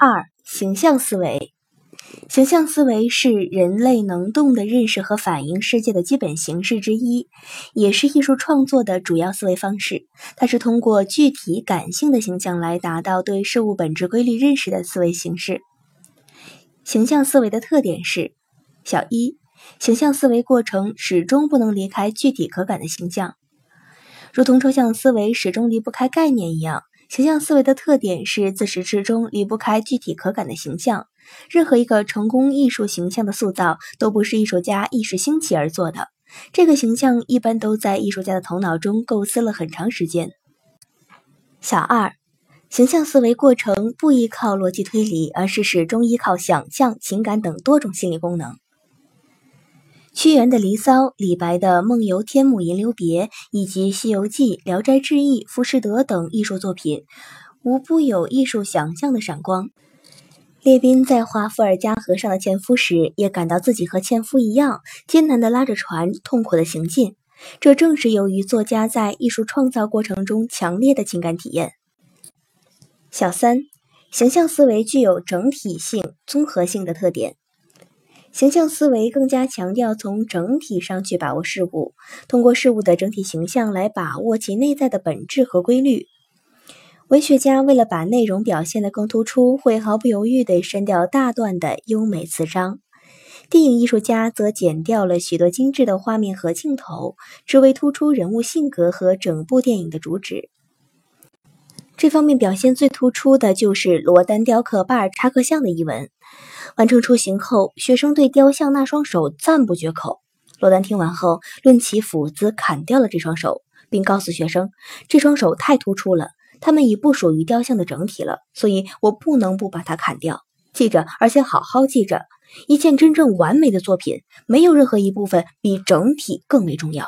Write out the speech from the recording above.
二、形象思维。形象思维是人类能动的认识和反映世界的基本形式之一，也是艺术创作的主要思维方式。它是通过具体感性的形象来达到对事物本质规律认识的思维形式。形象思维的特点是：小一，形象思维过程始终不能离开具体可感的形象，如同抽象思维始终离不开概念一样。形象思维的特点是自始至终离不开具体可感的形象。任何一个成功艺术形象的塑造，都不是艺术家一时兴起而做的。这个形象一般都在艺术家的头脑中构思了很长时间。小二，形象思维过程不依靠逻辑推理，而是始终依靠想象、情感等多种心理功能。屈原的《离骚》，李白的《梦游天姥吟留别》，以及《西游记》《聊斋志异》《浮士德》等艺术作品，无不有艺术想象的闪光。列宾在画伏尔加河上的纤夫时，也感到自己和纤夫一样，艰难地拉着船，痛苦地行进。这正是由于作家在艺术创造过程中强烈的情感体验。小三，形象思维具有整体性、综合性的特点。形象思维更加强调从整体上去把握事物，通过事物的整体形象来把握其内在的本质和规律。文学家为了把内容表现得更突出，会毫不犹豫地删掉大段的优美词章；电影艺术家则剪掉了许多精致的画面和镜头，只为突出人物性格和整部电影的主旨。这方面表现最突出的就是罗丹雕刻巴尔扎克像的一文。完成雏形后，学生对雕像那双手赞不绝口。罗丹听完后，抡起斧子砍掉了这双手，并告诉学生：“这双手太突出了，它们已不属于雕像的整体了，所以我不能不把它砍掉。记着，而且好好记着，一件真正完美的作品，没有任何一部分比整体更为重要。”